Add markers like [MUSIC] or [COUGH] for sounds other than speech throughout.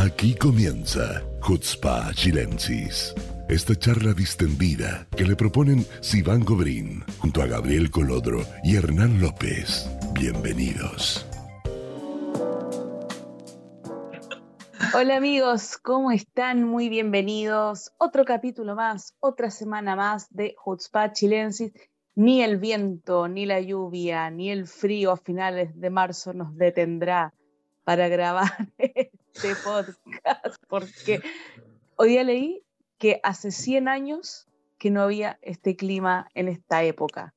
Aquí comienza Hutzpa Chilensis. Esta charla distendida que le proponen Sivan Gobrín junto a Gabriel Colodro y Hernán López. Bienvenidos. Hola amigos, ¿cómo están? Muy bienvenidos. Otro capítulo más, otra semana más de Hutzpa Chilensis. Ni el viento, ni la lluvia, ni el frío a finales de marzo nos detendrá para [LAUGHS] grabar este podcast, porque hoy día leí que hace 100 años que no había este clima en esta época.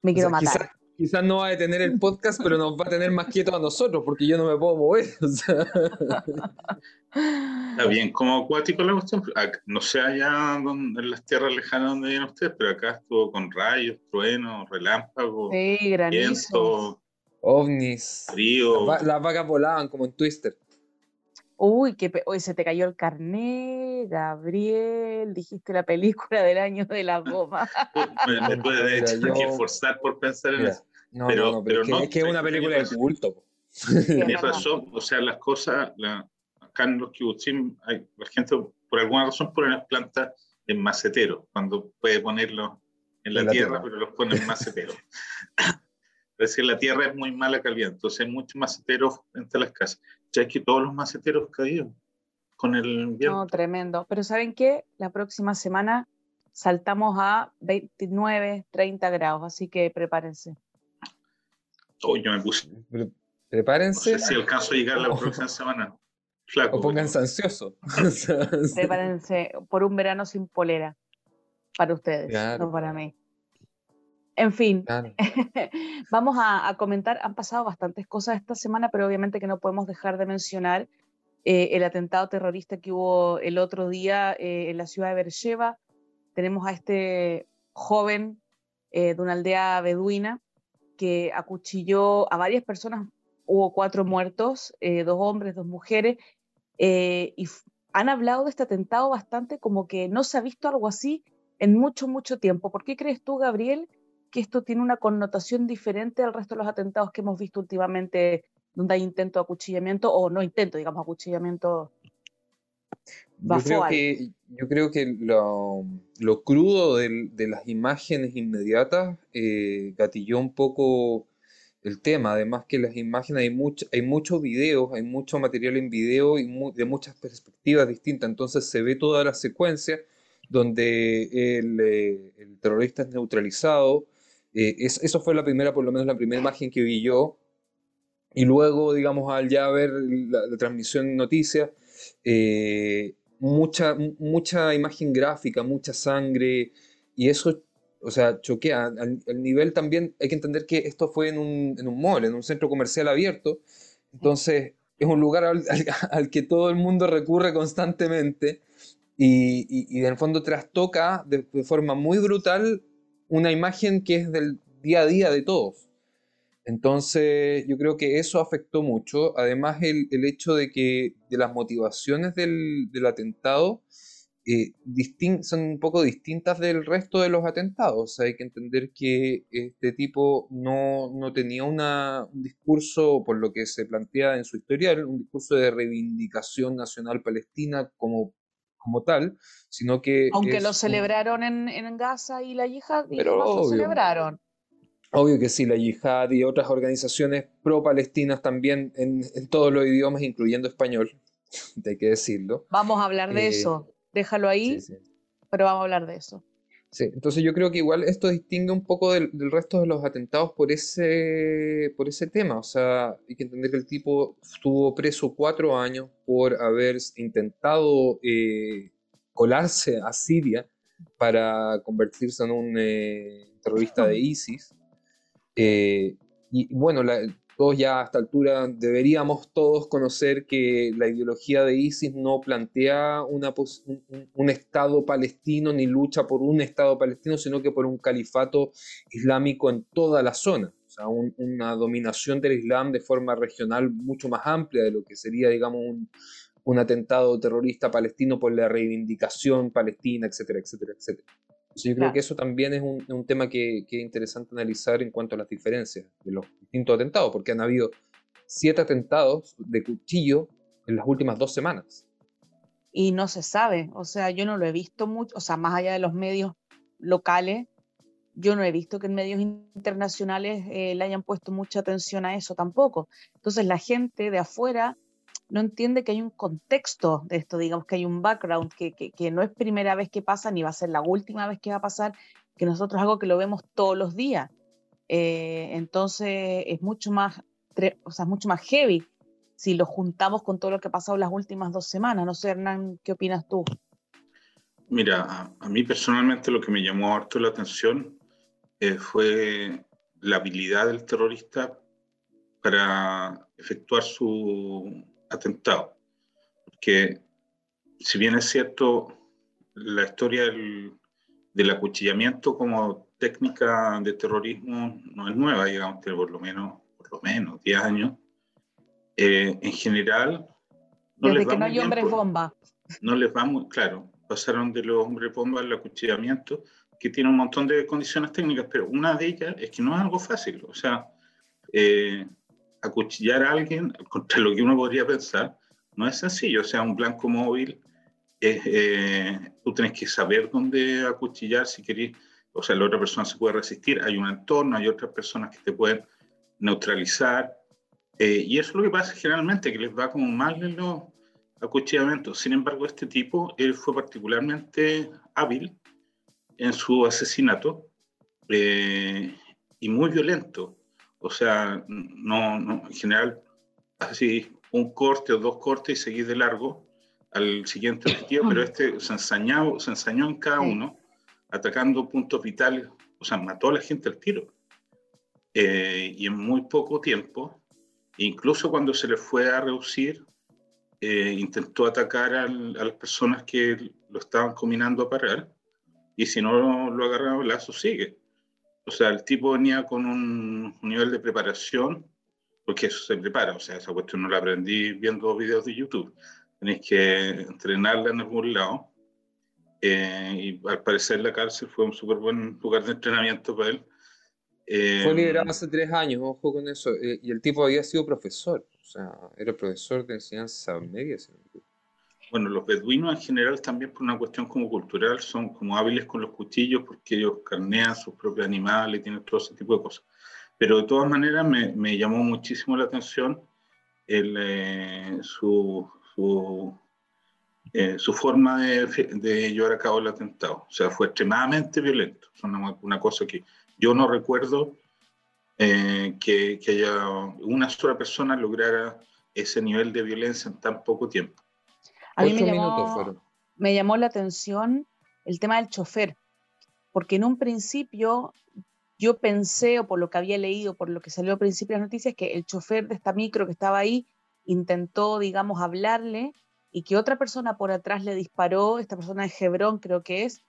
Me quiero matar. Quizás no va a detener el podcast, pero nos va a tener más quietos a nosotros, porque yo no me puedo mover. [LAUGHS] Está bien como acuático la cuestión. No sé allá donde, en las tierras lejanas donde vienen ustedes, pero acá estuvo con rayos, truenos, relámpagos, sí, viento, ovnis, frío. Las, vacas volaban como en Twister. Uy, que hoy se te cayó el carnet, Gabriel, dijiste la película del año de la goma. me, me puede que esforzar por pensar en eso. No, pero, no, pero, es, que, es, una película de culto. Tienes razón, o sea, las cosas, la, acá en los kibutzim, la gente por alguna razón pone las plantas en maceteros, cuando puede ponerlos en la, tierra, pero los pone en maceteros. [LAUGHS] es decir, la tierra es muy mala calidad, entonces hay muchos maceteros entre las casas. Ya es que todos los maceteros caídos con el invierno. No, tremendo. Pero ¿saben qué? La próxima semana saltamos a 29, 30 grados, así que prepárense. Hoy yo me puse. prepárense. No sé si alcanzo a llegar la próxima semana. Flaco, o pónganse [LAUGHS] ansioso. prepárense por un verano sin polera. Para ustedes, no para mí. En fin, [LAUGHS] vamos a, comentar, han pasado bastantes cosas esta semana, pero obviamente que no podemos dejar de mencionar eh, el atentado terrorista que hubo el otro día eh, en la ciudad de Beersheba. Tenemos a este joven eh, de una aldea beduina que acuchilló a varias personas, hubo cuatro muertos, dos hombres, dos mujeres, y han hablado de este atentado bastante como que no se ha visto algo así en mucho, mucho tiempo. ¿Por qué crees tú, Gabriel, que esto tiene una connotación diferente al resto de los atentados que hemos visto últimamente, donde hay intento de acuchillamiento, o no intento, digamos, acuchillamiento yo creo, que, yo creo que lo, lo crudo de, de, las imágenes inmediatas eh, gatilló un poco el tema. Además que las imágenes hay, mucho, hay muchos videos, hay mucho material en video y de muchas perspectivas distintas. Entonces se ve toda la secuencia donde el, eh, el terrorista es neutralizado. Eh, es, eso fue la primera, por lo menos la primera imagen que vi yo. Y luego, digamos, al ya ver la, transmisión en noticias, eh, mucha, mucha imagen gráfica, mucha sangre, y eso, o sea, choquea. Al, nivel también hay que entender que esto fue en un, en un mall, en un centro comercial abierto, entonces es un lugar al, [LAUGHS] que todo el mundo recurre constantemente y, en el fondo trastoca de forma muy brutal una imagen que es del día a día de todos. Entonces, yo creo que eso afectó mucho. Además, el, el hecho de que de las motivaciones del, del atentado eh, son un poco distintas del resto de los atentados. hay que entender que este tipo no, no tenía un discurso, por lo que se plantea en su historial, un discurso de reivindicación nacional palestina como, como tal, sino que... Aunque lo celebraron en, en Gaza y la yihad, pero lo celebraron. Obvio que sí, la yihad y otras organizaciones pro-palestinas también en, todos los idiomas, incluyendo español, [LAUGHS] hay que decirlo. Vamos a hablar de eh, eso, déjalo ahí, pero vamos a hablar de eso. Sí, entonces yo creo que igual esto distingue un poco del, resto de los atentados por ese, por ese tema. O sea, hay que entender que el tipo estuvo preso cuatro años por haber intentado eh, colarse a Siria para convertirse en un eh, terrorista de ISIS. Eh, y bueno, todos ya a esta altura deberíamos todos conocer que la ideología de ISIS no plantea un, Estado palestino ni lucha por un Estado palestino, sino que por un califato islámico en toda la zona. O sea, una dominación del Islam de forma regional mucho más amplia de lo que sería, digamos, un, un atentado terrorista palestino por la reivindicación palestina, etcétera, etcétera, etcétera yo creo que eso también es un, un tema que, que, es interesante analizar en cuanto a las diferencias de los distintos atentados, porque han habido siete atentados de cuchillo en las últimas dos semanas. Y no se sabe, o sea, yo no lo he visto mucho, o sea, más allá de los medios locales, yo no he visto que en medios internacionales eh, le hayan puesto mucha atención a eso tampoco. Entonces la gente de afuera no entiende que hay un contexto de esto, digamos que hay un background, que, que, no es primera vez que pasa ni va a ser la última vez que va a pasar, que nosotros es algo que lo vemos todos los días. Eh, entonces es mucho más, o sea, mucho más heavy si lo juntamos con todo lo que ha pasado las últimas dos semanas. No sé, Hernán, ¿qué opinas tú? Mira, a, mí personalmente lo que me llamó harto la atención eh, fue la habilidad del terrorista para efectuar su atentado. Porque si bien es cierto, la historia del, acuchillamiento como técnica de terrorismo no es nueva, digamos, que por lo menos, por lo menos 10 años. Eh, en general, no Desde les va que no hay hombres bomba. No les va muy, claro, pasaron de los hombres bomba al acuchillamiento, que tiene un montón de condiciones técnicas, pero una de ellas es que no es algo fácil. O sea, eh, acuchillar a alguien, contra lo que uno podría pensar, no es sencillo. O sea, un blanco móvil, eh, tú tienes que saber dónde acuchillar si querés. O sea, la otra persona se puede resistir, hay un entorno, hay otras personas que te pueden neutralizar. Eh, y eso es lo que pasa generalmente, que les va como mal en los acuchillamientos. Sin embargo, este tipo, él fue particularmente hábil en su asesinato eh, y muy violento. O sea, no, no, en general, así un corte o dos cortes y seguir de largo al siguiente objetivo, pero este se ensañó, se ensañó en cada uno, atacando puntos vitales, o sea, mató a la gente al tiro. Eh, y en muy poco tiempo, incluso cuando se le fue a reducir, eh, intentó atacar a las personas que lo estaban combinando a parar, y si no lo agarraba, el lazo sigue. O sea, el tipo venía con un, nivel de preparación, porque eso se prepara, o sea, esa cuestión no la aprendí viendo videos de YouTube. Tenéis que entrenarla en algún lado. Eh, y al parecer la cárcel fue un súper buen lugar de entrenamiento para él. Eh, fue liderado hace tres años, ojo con eso. Eh, y el tipo había sido profesor, o sea, era profesor de enseñanza media. Bueno, los beduinos en general también por una cuestión como cultural son como hábiles con los cuchillos porque ellos carnean sus propios animales y tienen todo ese tipo de cosas. Pero de todas maneras me, llamó muchísimo la atención eh, eh, su, forma de, llevar a cabo el atentado. O sea, fue extremadamente violento. Es una, una cosa que yo no recuerdo eh, que, que haya una sola persona lograra ese nivel de violencia en tan poco tiempo. A mí me llamó, la atención el tema del chofer, porque en un principio yo pensé, o por lo que había leído, por lo que salió al principio de las noticias, que el chofer de esta micro que estaba ahí intentó, digamos, hablarle y que otra persona por atrás le disparó, esta persona de Hebrón creo que es,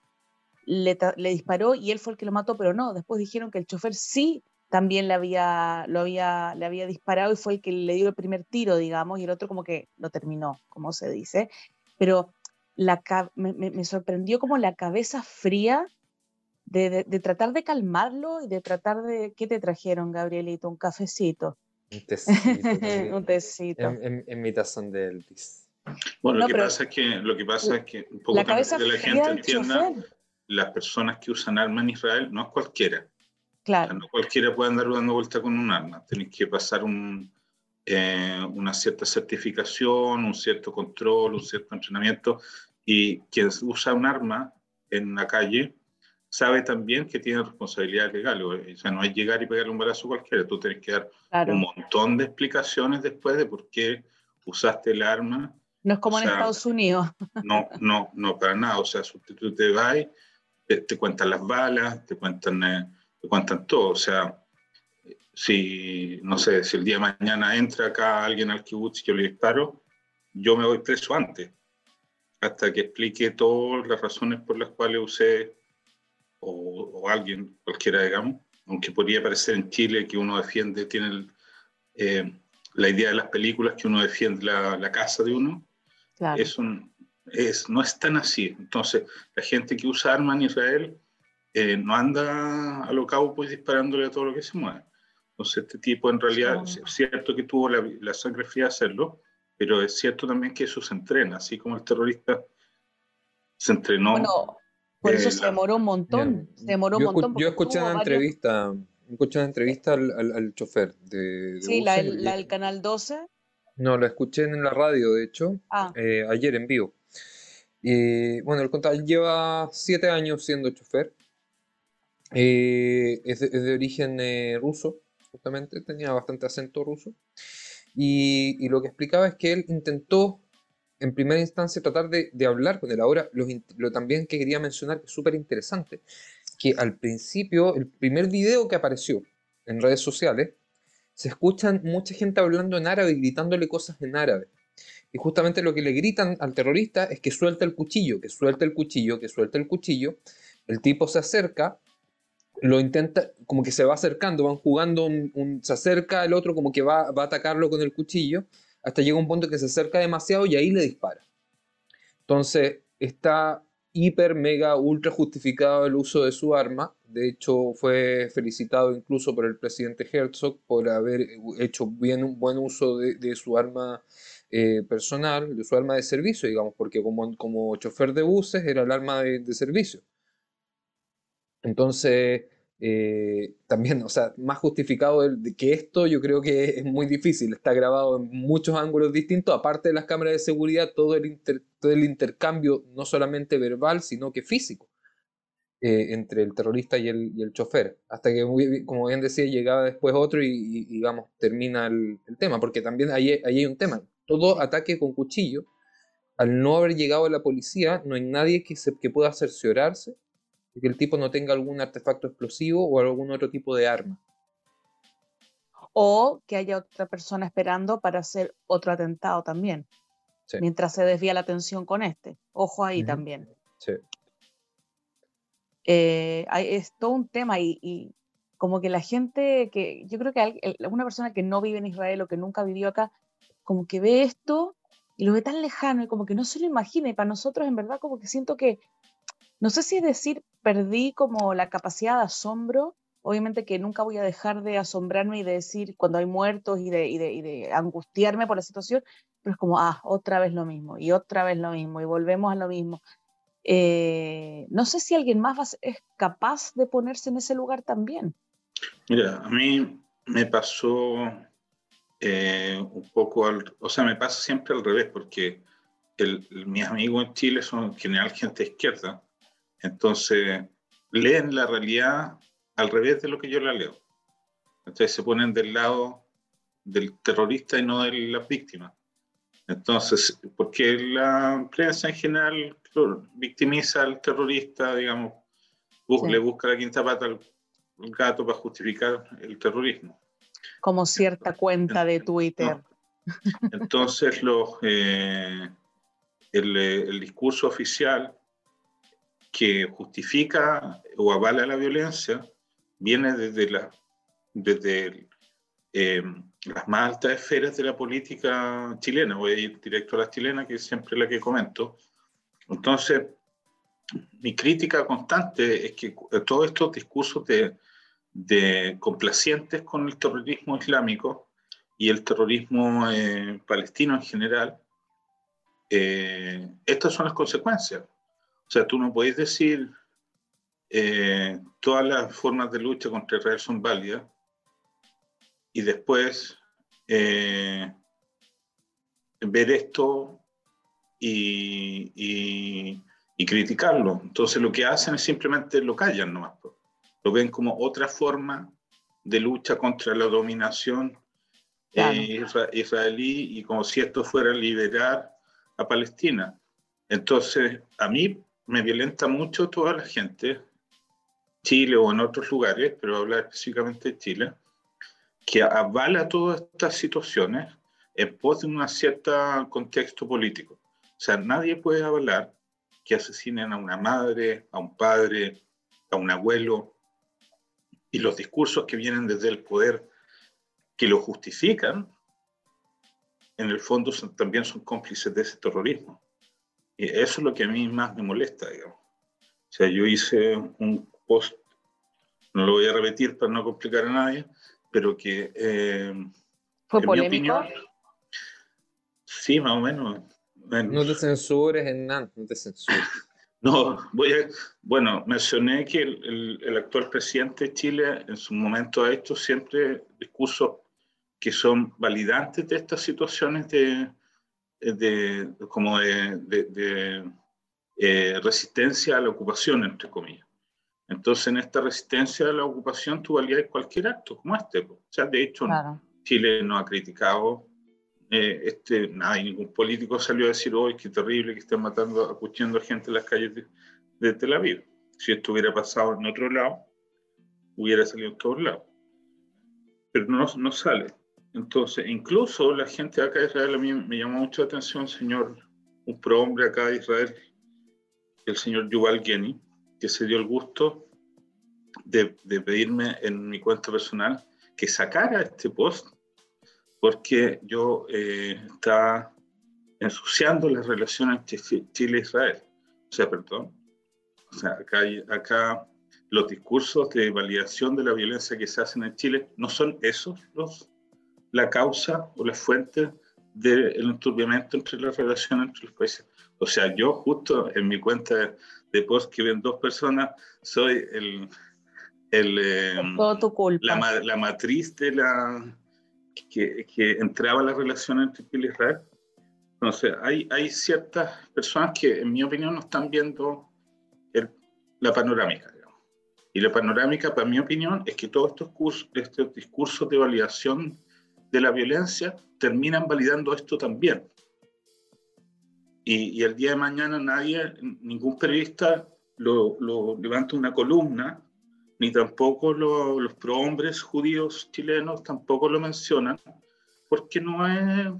le, disparó y él fue el que lo mató, pero no, después dijeron que el chofer sí también le había, lo había, le había disparado y fue el que le dio el primer tiro, digamos, y el otro como que lo terminó, como se dice. Pero la, me, sorprendió como la cabeza fría de, tratar de calmarlo y de tratar de... ¿Qué te trajeron, Gabrielito? ¿Un cafecito? Un tecito. [LAUGHS] un tecito. En, mi tazón de Elvis. Bueno, lo, que pasa es que, lo que pasa es que un poco la cabeza que la gente entienda, las personas que usan armas en Israel no es cualquiera Claro. no cualquiera puede andar dando vuelta con un arma. Tenéis que pasar un, eh, una cierta certificación, un cierto control, un cierto entrenamiento. Y quien usa un arma en la calle sabe también que tiene responsabilidades legales. O sea, no es llegar y pegarle un balazo cualquiera. Tú tienes que dar un montón de explicaciones después de por qué usaste el arma. No es como en Estados Unidos. No, [LAUGHS] no, no, para nada. O sea, tú te vas, te, te cuentan las balas, te cuentan... Eh, cuentan todo. O sea, si, no sé, si el día de mañana entra acá alguien al kibutz y yo le disparo, yo me voy preso antes, hasta que explique todas las razones por las cuales usé, o, alguien, cualquiera, digamos, aunque podría parecer en Chile que uno defiende, tiene eh, la idea de las películas que uno defiende la, la casa de uno, claro. es es, no es tan así. Entonces, la gente que usa armas en Israel eh, no anda a lo cabo pues disparándole a todo lo que se mueve. Entonces este tipo en realidad, es cierto que tuvo la, sangre fría de hacerlo, pero es cierto también que eso se entrena, así como el terrorista se entrenó. Bueno, por eso se demoró un montón. Se demoró un montón. Yo escuché una entrevista, escuché una entrevista al, al, chofer de, Sí, la, del canal 12. No, la escuché en la radio, de hecho, ah. eh, ayer en vivo. Y bueno, el contador lleva siete años siendo chofer. Eh, es, de, origen eh, ruso, justamente, tenía bastante acento ruso. Y, y, lo que explicaba es que él intentó en primera instancia tratar de, hablar con él. Ahora, lo, también que quería mencionar, que es súper interesante, que al principio, el primer video que apareció en redes sociales, se escuchan mucha gente hablando en árabe y gritándole cosas en árabe. Y justamente lo que le gritan al terrorista es que suelta el cuchillo, que suelta el cuchillo, que suelta el cuchillo. El tipo se acerca, lo intenta, como que se va acercando, van jugando, se acerca el otro como que va, va a atacarlo con el cuchillo hasta llega un punto que se acerca demasiado y ahí le dispara. Entonces, está hiper, mega, ultra justificado el uso de su arma. De hecho, fue felicitado incluso por el presidente Herzog por haber hecho bien un buen uso de, su arma eh, personal, de su arma de servicio, digamos, porque como, como chofer de buses era el arma de servicio. Entonces, eh, también, o sea, más justificado que esto yo creo que es muy difícil, está grabado en muchos ángulos distintos, aparte de las cámaras de seguridad, todo el, todo el intercambio, no solamente verbal, sino que físico, eh, entre el terrorista y el, y el chofer, hasta que, como bien decía, llegaba después otro y, digamos, termina el, tema, porque también ahí, ahí hay un tema, todo ataque con cuchillo, al no haber llegado la policía, no hay nadie que, se, que pueda cerciorarse que el tipo no tenga algún artefacto explosivo o algún otro tipo de arma. O que haya otra persona esperando para hacer otro atentado también. Mientras se desvía la atención con este. Ojo ahí también. Sí. Eh, es todo un tema y, como que la gente que, yo creo que una persona que no vive en Israel o que nunca vivió acá, como que ve esto y lo ve tan lejano y como que no se lo imagina y para nosotros en verdad como que siento que no sé si decir, perdí como la capacidad de asombro. Obviamente que nunca voy a dejar de asombrarme y de decir cuando hay muertos y de, angustiarme por la situación, pero es como, ah, otra vez lo mismo, y otra vez lo mismo, y volvemos a lo mismo. Eh, no sé si alguien más es capaz de ponerse en ese lugar también. Mira, a mí me pasó eh, un poco, al, o sea, me pasa siempre al revés, porque mis amigos en Chile son en general gente izquierda, entonces, leen la realidad al revés de lo que yo la leo. Entonces se ponen del lado del terrorista y no de la víctima. Entonces, porque la prensa en general victimiza al terrorista, digamos, le busca la quinta pata al gato para justificar el terrorismo. Como cierta cuenta de Twitter. Entonces, los, eh, el, el, discurso oficial que justifica o avala la violencia viene desde, la, desde em, las más altas esferas de la política chilena. Voy a ir directo a la chilena, que es siempre la que comento. Entonces, mi crítica constante es que todos estos discursos de, de complacientes con el terrorismo islámico y el terrorismo eh, palestino en general, eh, estas son las consecuencias. O sea, tú no puedes decir eh, todas las formas de lucha contra Israel son válidas y después eh, ver esto y, criticarlo. Entonces lo que hacen es simplemente lo callan nomás. Lo ven como otra forma de lucha contra la dominación eh, israelí y como si esto fuera liberar a Palestina. Entonces, a mí me violenta mucho toda la gente, Chile o en otros lugares, pero hablar específicamente de Chile, que avala todas estas situaciones en pos de un cierto contexto político. O sea, nadie puede avalar que asesinen a una madre, a un padre, a un abuelo, y los discursos que vienen desde el poder que lo justifican, en el fondo también son cómplices de ese terrorismo. Y eso es lo que a mí más me molesta, digamos. O sea, yo hice un post, no lo voy a repetir para no complicar a nadie, pero que... Eh, ¿Fue polémico? Sí, más o menos. No te censures, Hernán, no te censures. [LAUGHS] No, voy a, bueno, mencioné que el, el, actual presidente de Chile en su momento ha hecho siempre discursos que son validantes de estas situaciones de, de como de, de eh, resistencia a la ocupación, entre comillas. Entonces, en esta resistencia a la ocupación, tú valías cualquier acto como este. O sea, de hecho, Chile no ha criticado eh, este, nada, ningún político salió a decir, hoy qué terrible que estén matando, acuchillando gente en las calles de, Tel Aviv. Si esto hubiera pasado en otro lado, hubiera salido en todos lados. Pero no, no sale. Entonces, incluso la gente acá de Israel, a mí me llamó mucho la atención, señor, un prohombre acá de Israel, el señor Yuval Geni, que se dio el gusto de, de pedirme en mi cuenta personal que sacara este post porque yo eh, estaba ensuciando las relaciones entre Chile e Israel. O sea, perdón. O sea, acá, acá los discursos de validación de la violencia que se hacen en Chile no son esos los, la causa o la fuente del enturbiamiento entre las relaciones entre los países. O sea, yo justo en mi cuenta de, post que ven dos personas, soy el... el eh, tu culpa. La, la matriz de la, que, que entraba la relación entre Chile y Israel. Entonces, hay, hay ciertas personas que, en mi opinión, no están viendo el, la panorámica. Digamos. Y la panorámica, para mi opinión, es que todos estos, cursos, estos discursos de validación de la violencia terminan validando esto también. Y, y el día de mañana nadie, ningún periodista lo, lo levanta una columna ni tampoco los prohombres judíos chilenos tampoco lo mencionan, porque no es,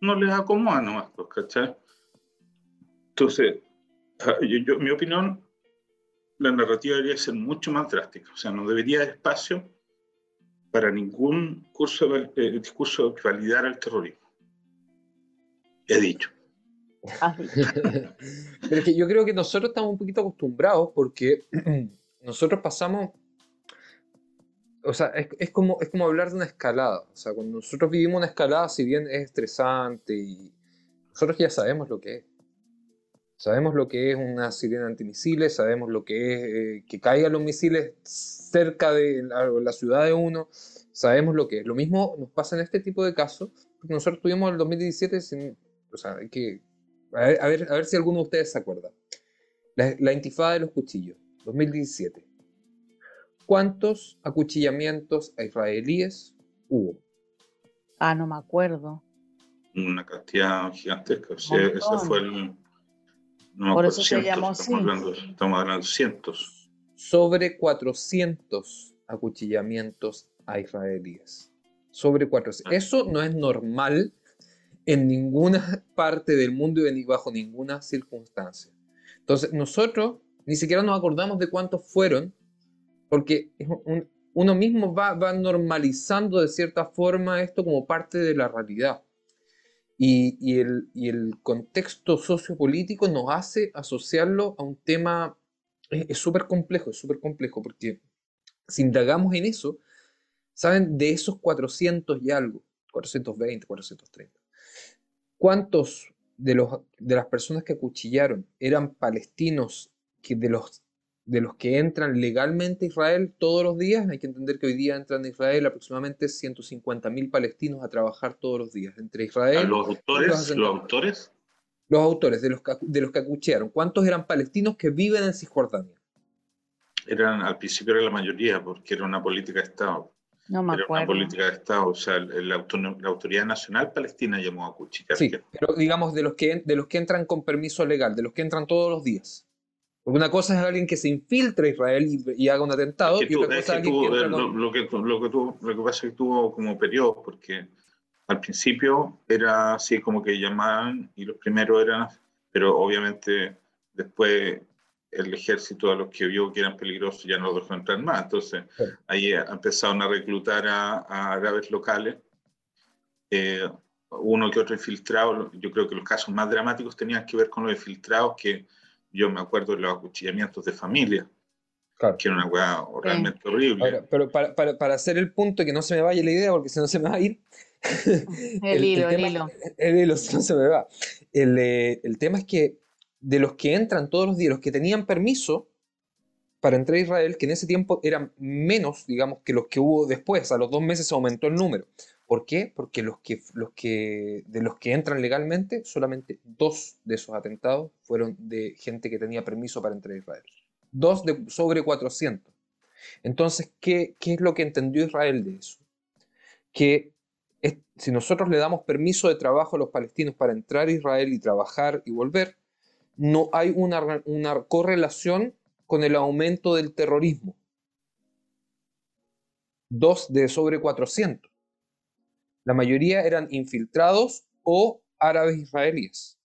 no les acomoda nomás, pues, ¿cachai? Entonces, ah, yo, mi opinión, la narrativa debería ser mucho más drástica, o sea, no debería haber espacio para ningún curso de, eh, discurso de validar el terrorismo. He dicho. [LAUGHS] Pero es que yo creo que nosotros estamos un poquito acostumbrados porque [CLEARS THROAT] nosotros pasamos, o sea, es, como, es como hablar de una escalada. O sea, cuando nosotros vivimos una escalada, si bien es estresante, y nosotros ya sabemos lo que es. Sabemos lo que es una sirena antimisiles, sabemos lo que es eh, que caigan los misiles cerca de la, ciudad de uno, sabemos lo que es. Lo mismo nos pasa en este tipo de casos, porque nosotros tuvimos el 2017, sin, o sea, hay que, a ver, a ver, si alguno de ustedes se acuerda. La, la intifada de los cuchillos. 2017. ¿Cuántos acuchillamientos a israelíes hubo? Ah, no me acuerdo. Una cantidad gigantesca. ese fue el. No Por eso se llamó estamos hablando, estamos hablando de cientos. Sobre 400 acuchillamientos a israelíes. Sobre 400. Ah. Eso no es normal en ninguna parte del mundo y bajo ninguna circunstancia. Entonces, nosotros ni siquiera nos acordamos de cuántos fueron, porque uno mismo va, va, normalizando de cierta forma esto como parte de la realidad. Y, el, y el, contexto sociopolítico nos hace asociarlo a un tema, es súper complejo, es súper complejo, porque si indagamos en eso, ¿saben? De esos 400 y algo, 420, 430, ¿cuántos de, los, de las personas que acuchillaron eran palestinos que de los, de los que entran legalmente a Israel todos los días, hay que entender que hoy día entran a Israel aproximadamente 150.000 palestinos a trabajar todos los días entre Israel. ¿Los autores? ¿Los, autores? Los autores de los, que, de los que acuchearon. ¿Cuántos eran palestinos que viven en Cisjordania? Eran, al principio era la mayoría, porque era una política de Estado. No me Era una política de Estado, o sea, la, Autoridad Nacional Palestina llamó a cuchillar. Sí, pero digamos de los, que, de los que entran con permiso legal, de los que entran todos los días. Porque una cosa es alguien que se infiltra a Israel y, haga un atentado, y otra cosa es alguien que entra lo, lo, que, lo, que tuvo, lo que pasa es que tuvo como periodos, porque al principio era así como que llamaban y los primeros eran, pero obviamente después el ejército a los que vio que eran peligrosos ya no los dejó entrar más. Entonces ahí empezaron a reclutar a, a árabes locales. Eh, uno que otro infiltrado, yo creo que los casos más dramáticos tenían que ver con los infiltrados que yo me acuerdo de los acuchillamientos de familia. que era una hueá realmente horrible. pero para, para, para, hacer el punto, que no se me vaya la idea, porque si no se me va a ir. [LAUGHS] el, hilo, el, hilo. El hilo, si no se me va. El, eh, el tema es que de los que entran todos los días, los que tenían permiso para entrar a Israel, que en ese tiempo eran menos, digamos, que los que hubo después, a los dos meses aumentó el número. ¿Por qué? Porque los que, los que, de los que entran legalmente, solamente dos de esos atentados fueron de gente que tenía permiso para entrar a Israel. Dos de sobre 400. Entonces, ¿qué, qué es lo que entendió Israel de eso? Que si nosotros le damos permiso de trabajo a los palestinos para entrar a Israel y trabajar y volver, no hay una, una correlación con el aumento del terrorismo. Dos de sobre 400. La mayoría eran infiltrados o árabes israelíes.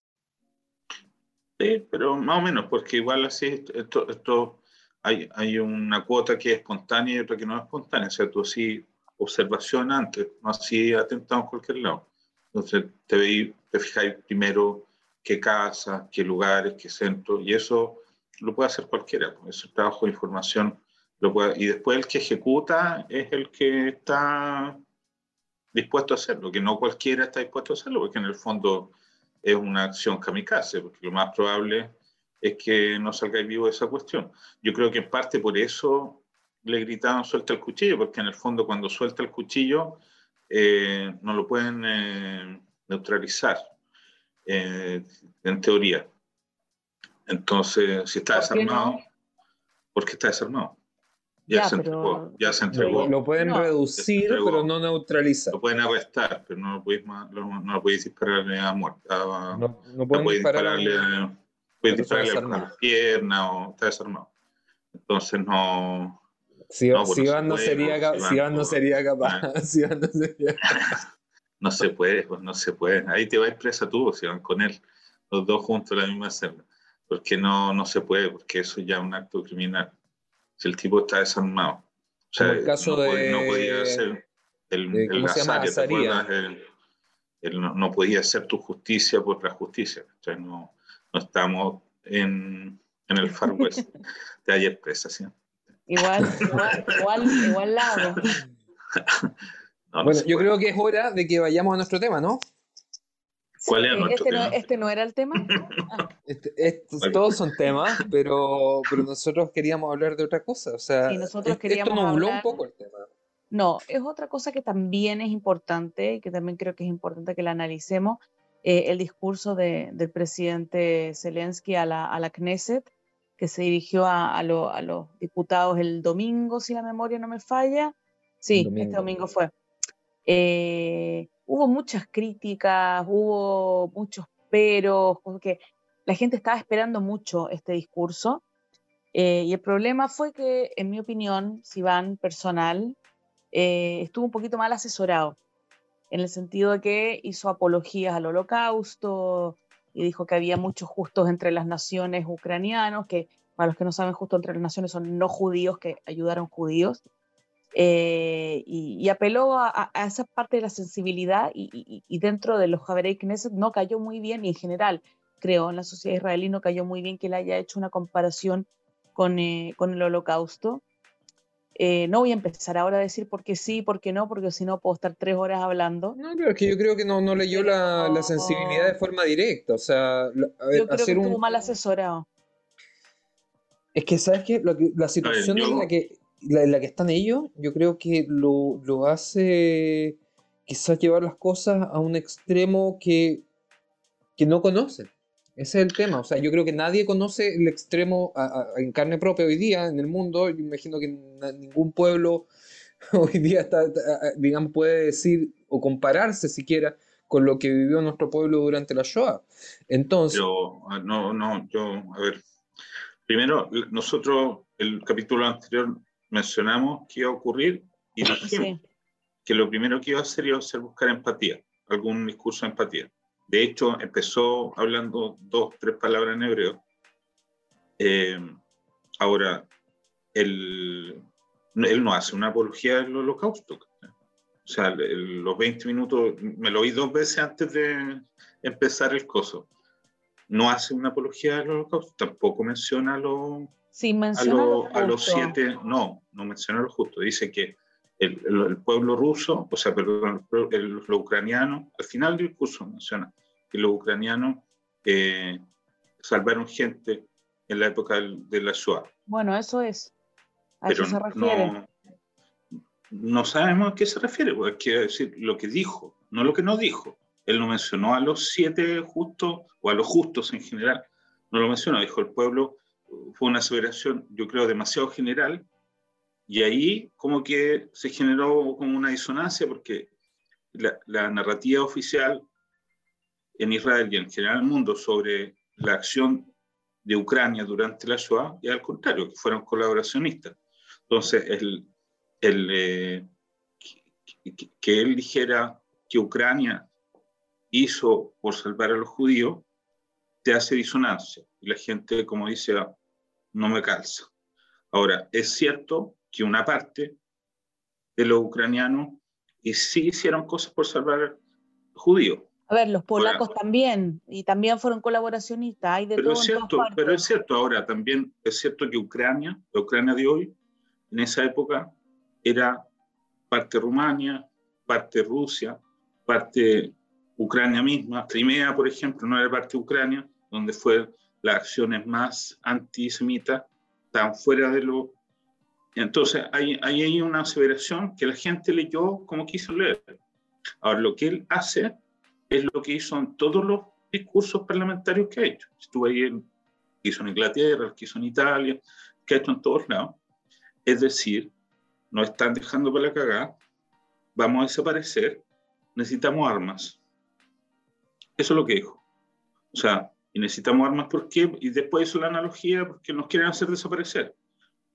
Sí, pero más o menos, porque igual así, esto, esto hay, hay una cuota que es espontánea y otra que no es espontánea. O sea, tú sí observación antes, no así atentado en cualquier lado. Entonces te, veí, te fijáis primero qué casa, qué lugares, qué centros, y eso lo puede hacer cualquiera. Pues, ese trabajo de información lo puede, y después el que ejecuta es el que está dispuesto a hacerlo, que no cualquiera está dispuesto a hacerlo, porque en el fondo es una acción kamikaze, porque lo más probable es que no salgáis vivo de esa cuestión. Yo creo que en parte por eso le gritaban suelta el cuchillo, porque en el fondo cuando suelta el cuchillo eh, no lo pueden eh, neutralizar, eh, en teoría. Entonces, si está desarmado, ¿por qué está desarmado? Ya, se entregó, ya se entregó. Lo, pueden reducir, pero no neutralizar. Lo pueden arrestar, pero no lo puedes, no, lo puedes dispararle a muerte. no, no, pueden dispararle, pueden dispararle a la pierna o está desarmado. Entonces no. Si, no, si Iván no sería, si Iván [LAUGHS] no sería capaz. Si no sería No se puede, pues no se puede. Ahí te vas presa tú, si van con él, los dos juntos en la misma celda. Porque no, no se puede, porque eso ya es un acto criminal si el tipo está desarmado. O sea, el caso no, de, no podía ser el, el no, podía ser tu justicia por la justicia. O sea, no, no estamos en, en el Far West [LAUGHS] de ayer presa, ¿sí? Igual, igual, igual, igual lado. [LAUGHS] bueno, yo creo que es hora de que vayamos a nuestro tema, ¿no? ¿Cuál era nuestro este, tema? No, este no era el tema. [LAUGHS] Este, todos son temas, pero, pero nosotros queríamos hablar de otra cosa. O sea, sí, nosotros queríamos esto hablar... un poco el tema. No, es otra cosa que también es importante y que también creo que es importante que la analicemos. Eh, el discurso de, del presidente Zelensky a la, a la Knesset, que se dirigió a, a, lo, a, los diputados el domingo, si la memoria no me falla. Sí, este domingo fue. Eh, hubo muchas críticas, hubo muchos peros, porque la gente estaba esperando mucho este discurso. Eh, y el problema fue que, en mi opinión, si van personal, eh, estuvo un poquito mal asesorado, en el sentido de que hizo apologías al holocausto y dijo que había muchos justos entre las naciones ucranianos, que para los que no saben, justo entre las naciones son no judíos que ayudaron judíos. Eh, y, apeló a, esa parte de la sensibilidad y, dentro de los Javerei Knesset no cayó muy bien y en general creo en la sociedad israelí no cayó muy bien que él haya hecho una comparación con, eh, con el holocausto. Eh, no voy a empezar ahora a decir por qué sí, por qué no, porque si no puedo estar tres horas hablando. No, pero es que yo creo que no, no leyó la, la, sensibilidad de forma directa. O sea, a ver, yo creo que estuvo mal asesorado. Es que, ¿sabes qué? la situación en la que la, la que están ellos, yo creo que lo, lo hace quizás llevar las cosas a un extremo que, que no conocen. Ese es el tema. O sea, yo creo que nadie conoce el extremo en carne propia hoy día en el mundo. Yo imagino que ningún pueblo [LAUGHS] hoy día está, digamos, puede decir o compararse siquiera con lo que vivió nuestro pueblo durante la Shoah. Entonces. Yo, ah, no, no, yo, a ver. Primero, nosotros, el capítulo anterior, mencionamos que iba a ocurrir y dijimos que lo primero que iba a hacer iba a ser buscar empatía, algún discurso de empatía. De hecho, empezó hablando dos, tres palabras en hebreo. Eh, ahora, él, él no hace una apología del holocausto. O sea, los 20 minutos, me lo oí dos veces antes de empezar el coso. No hace una apología del holocausto, tampoco menciona los Sin mencionar a, los siete, no, no menciona lo justo. Dice que el, pueblo ruso, o sea, perdón, los ucranianos, al final del discurso menciona que los ucranianos eh, salvaron gente en la época de la Shoah. Bueno, eso es. ¿A eso se refiere? No, sabemos a qué se refiere, porque quiere decir lo que dijo, no lo que no dijo. Él no mencionó a los siete justos o a los justos en general, no lo mencionó, dijo el pueblo, fue una aseveración, yo creo, demasiado general, y ahí como que se generó como una disonancia porque la, la narrativa oficial en Israel y en general en el mundo sobre la acción de Ucrania durante la Shoah y al contrario, que fueron colaboracionistas. Entonces, el, el, eh, que, él dijera que Ucrania hizo por salvar a los judíos, te hace disonancia. Y la gente, como dice, no me calza. Ahora, es cierto que una parte de los ucranianos y sí hicieron cosas por salvar judíos, a ver, los polacos también, y también fueron colaboracionistas, hay de pero Es cierto, pero es cierto, ahora también es cierto que Ucrania, la Ucrania de hoy, en esa época era parte Rumania, parte Rusia, parte Ucrania misma. Crimea, por ejemplo, no era parte de Ucrania, donde fue las acciones más antisemitas, tan fuera de lo... Entonces, hay, hay ahí una aseveración que la gente leyó como quiso leer. Ahora, lo que él hace es lo que hizo en todos los discursos parlamentarios que ha hecho. Estuvo ahí, en, hizo en Inglaterra, hizo en Italia, que ha hecho en todos lados. Es decir, nos están dejando para la cagada, vamos a desaparecer, necesitamos armas. Eso es lo que dijo. O sea, y necesitamos armas porque, y después hizo la analogía porque nos quieren hacer desaparecer.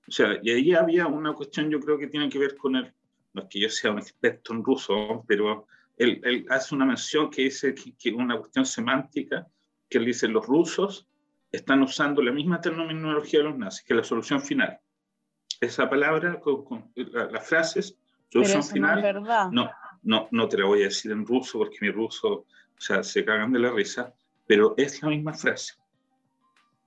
O sea, y ahí había una cuestión, yo creo que tiene que ver con el, no es que yo sea un experto en ruso, pero él, hace una mención que dice que, una cuestión semántica, que él dice los rusos están usando la misma terminología de los nazis, que la solución final. Esa palabra, con, las frases, solución final, no, es no, no, no te la voy a decir en ruso porque mi ruso, o sea, se cagan de la risa, pero es la misma frase.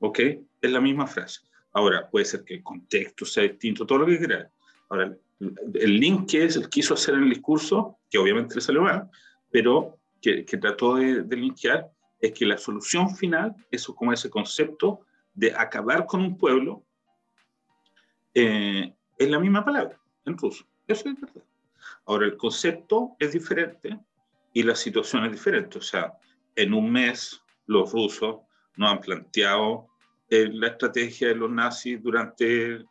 ¿Ok? Es la misma frase. Ahora, puede ser que el contexto sea distinto, todo lo que quieras. Ahora, el link que es, el quiso hacer en el discurso, que obviamente le salió mal, pero que, que trató de, de, linkear, es que la solución final, eso como ese concepto de acabar con un pueblo, eh, es la misma palabra en ruso. Eso es verdad. Ahora, el concepto es diferente y la situación es diferente. O sea, en un mes los rusos no han planteado eh, la estrategia de los nazis durante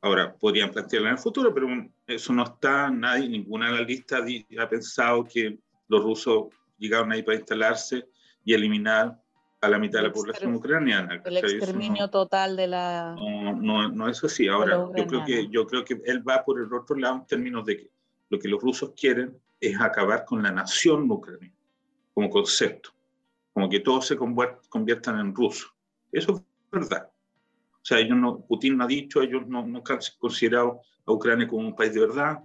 Ahora, podrían plantearla en el futuro, pero eso no está, nadie, ninguna listas ha pensado que los rusos llegaron ahí para instalarse y eliminar a la mitad de la población ucraniana. El exterminio total de la... No, no, no, es así. Ahora, yo creo, que, yo creo que él va por el otro lado en términos de que lo que los rusos quieren es acabar con la nación ucraniana como concepto, como que todos se conviertan en rusos. Eso es verdad. O sea, ellos no, Putin no ha dicho, ellos no, no han considerado a Ucrania como un país de verdad,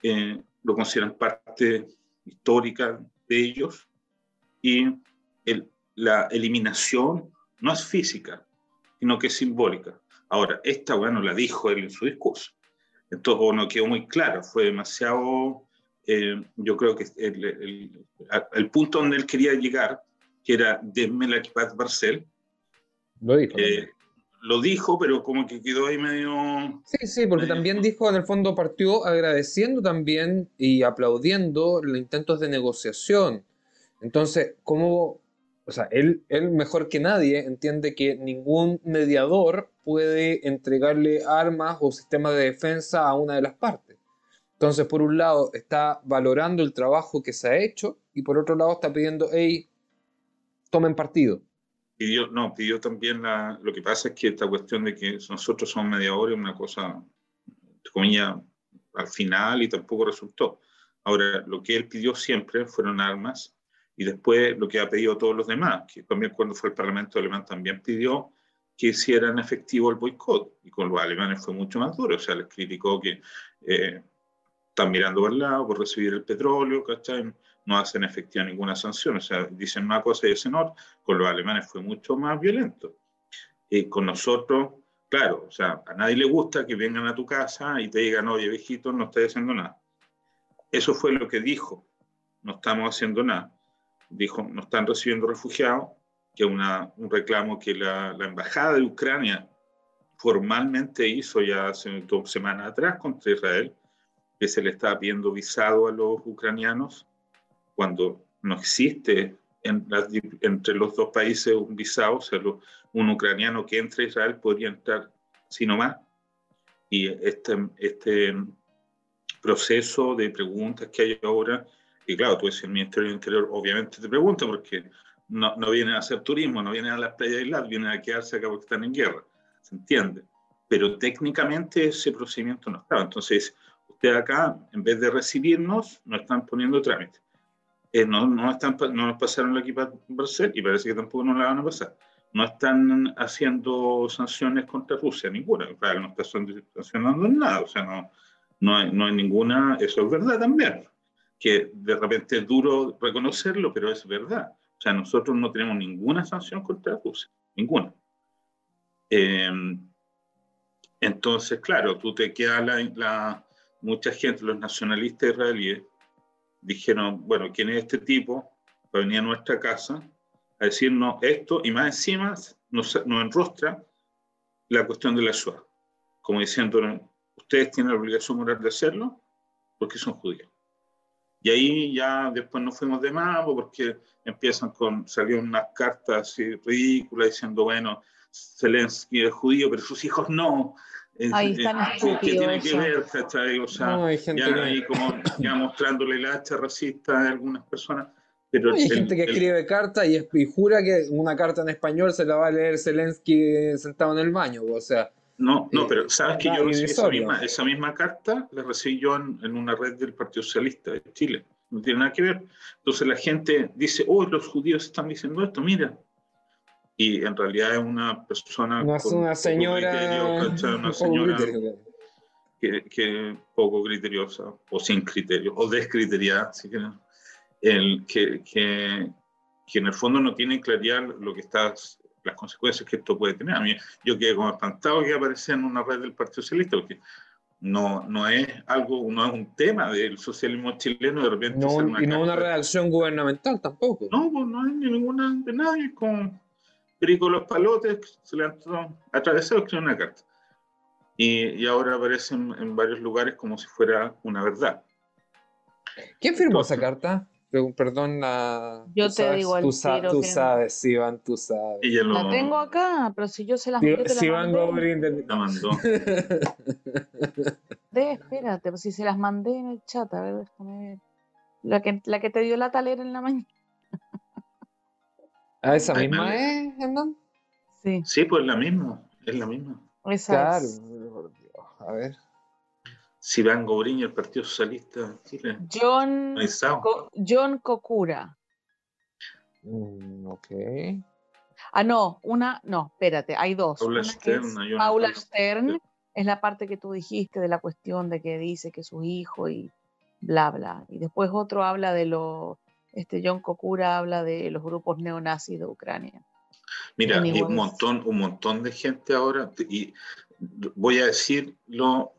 eh, lo consideran parte histórica de ellos y el, la eliminación no es física, sino que es simbólica. Ahora, esta, bueno, la dijo él en su discurso. Entonces, no quedó muy claro, fue demasiado, eh, yo creo que el, el, el, punto donde él quería llegar, que era denme la Barcel, lo dijo. Eh, lo dijo, pero como que quedó ahí medio... Sí, sí, porque también dijo, en el fondo partió agradeciendo también y aplaudiendo los intentos de negociación. Entonces, como, o sea, él, él mejor que nadie entiende que ningún mediador puede entregarle armas o sistemas de defensa a una de las partes. Entonces, por un lado, está valorando el trabajo que se ha hecho y por otro lado está pidiendo, hey, tomen partido Pidió, no, pidió también la, lo que pasa es que esta cuestión de que nosotros somos mediadores es una cosa, comillas, al final y tampoco resultó. Ahora, lo que él pidió siempre fueron armas y después lo que ha pedido todos los demás, que también cuando fue el Parlamento alemán también pidió que hicieran efectivo el boicot y con los alemanes fue mucho más duro, o sea, les criticó que eh, están mirando el lado por recibir el petróleo, ¿cachai? No hacen efectiva ninguna sanción. O sea, dicen una cosa y dicen otra. Con los alemanes fue mucho más violento. Y con nosotros claro, o sea, a nadie le gusta que vengan a tu casa y te digan, oye, viejito, no estás haciendo nada. Eso fue lo que dijo, no estamos haciendo nada. Dijo, no están recibiendo refugiados, que es un reclamo que la, la, Embajada de Ucrania formalmente hizo ya hace dos semanas atrás contra Israel, que se le estaba pidiendo visado a los ucranianos cuando no existe entre los dos países un visado, o sea, un ucraniano que entre a Israel podría entrar sino más. Y este, este proceso de preguntas que hay ahora, y claro, tú decís, el Ministerio del Interior obviamente te pregunta porque no, no vienen a hacer turismo, no vienen a las playas islas, vienen a quedarse acá porque están en guerra, ¿se entiende? Pero técnicamente ese procedimiento no estaba. Entonces, ustedes acá, en vez de recibirnos, nos están poniendo trámite. Eh, no, no, están, no nos pasaron la equipa Barcel y parece que tampoco nos la van a pasar. No están haciendo sanciones contra Rusia, ninguna. Israel no está sancionando nada, o sea, no, no, hay, no hay ninguna. Eso es verdad también, que de repente es duro reconocerlo, pero es verdad. O sea, nosotros no tenemos ninguna sanción contra Rusia, ninguna. Em, entonces, claro, tú te quedas la, la, mucha gente, los nacionalistas israelíes, dijeron, bueno, ¿quién es este tipo? Va a venir a nuestra casa a decirnos esto y más encima nos, enrostra la cuestión de la Shoah, como diciendo, ustedes tienen la obligación moral de hacerlo porque son judíos. Y ahí ya después nos fuimos de más porque empiezan con, salieron unas cartas así ridículas diciendo, bueno, Zelensky es judío, pero sus hijos no. Ahí están estúpidos. ¿Qué tiene que ver, O sea, ya ahí como ya mostrándole el hacha racista a algunas personas. Pero hay gente que escribe cartas y, y, jura que una carta en español se la va a leer Zelensky sentado en el baño, o sea... No, no, eh, pero sabes que yo recibí esa misma, esa misma, carta, la recibí yo en, en, una red del Partido Socialista de Chile. No tiene nada que ver. Entonces la gente dice, oh, los judíos están diciendo esto, mira, y en realidad es una persona no es una señora una [LAUGHS] señora que, que, poco criteriosa o sin criterio o descriteriada si el que, que, que, en el fondo no tiene claridad lo que está las consecuencias que esto puede tener a mí yo quedé como espantado que aparecía en una red del Partido Socialista porque no, no es algo, no es un tema del socialismo chileno de repente. No, y no una redacción gubernamental tampoco. No, pues no hay ninguna de nadie, con Perico los palotes, se le atravesado, escribió una carta. Y, y, ahora aparece en, varios lugares como si fuera una verdad. ¿Quién firmó esa carta? Perdón, la... Yo te digo tú, tú sabes, Iván, tú sabes. La tengo acá, pero si yo se las mandé, te la Gobrin la mandó. De, espérate, pues si se las mandé en el chat, a ver, déjame ver. La que, la que te dio la talera en la mañana. ¿Ah, esa misma es, Hernán? Sí. Sí, pues la misma, es la misma. claro, a ver. Si van Gobriño, el Partido Socialista de Chile. John, John Kokura. Mm, ok. Ah, no, una, no, espérate, hay dos. Paula Stern. Paula Stern es la parte que tú dijiste de la cuestión de que dice que su hijo y bla, bla. Y después otro habla de lo este John Kokura habla de los grupos neonazis de Ucrania. Mira, hay un montón, un montón de gente ahora, y voy a decirlo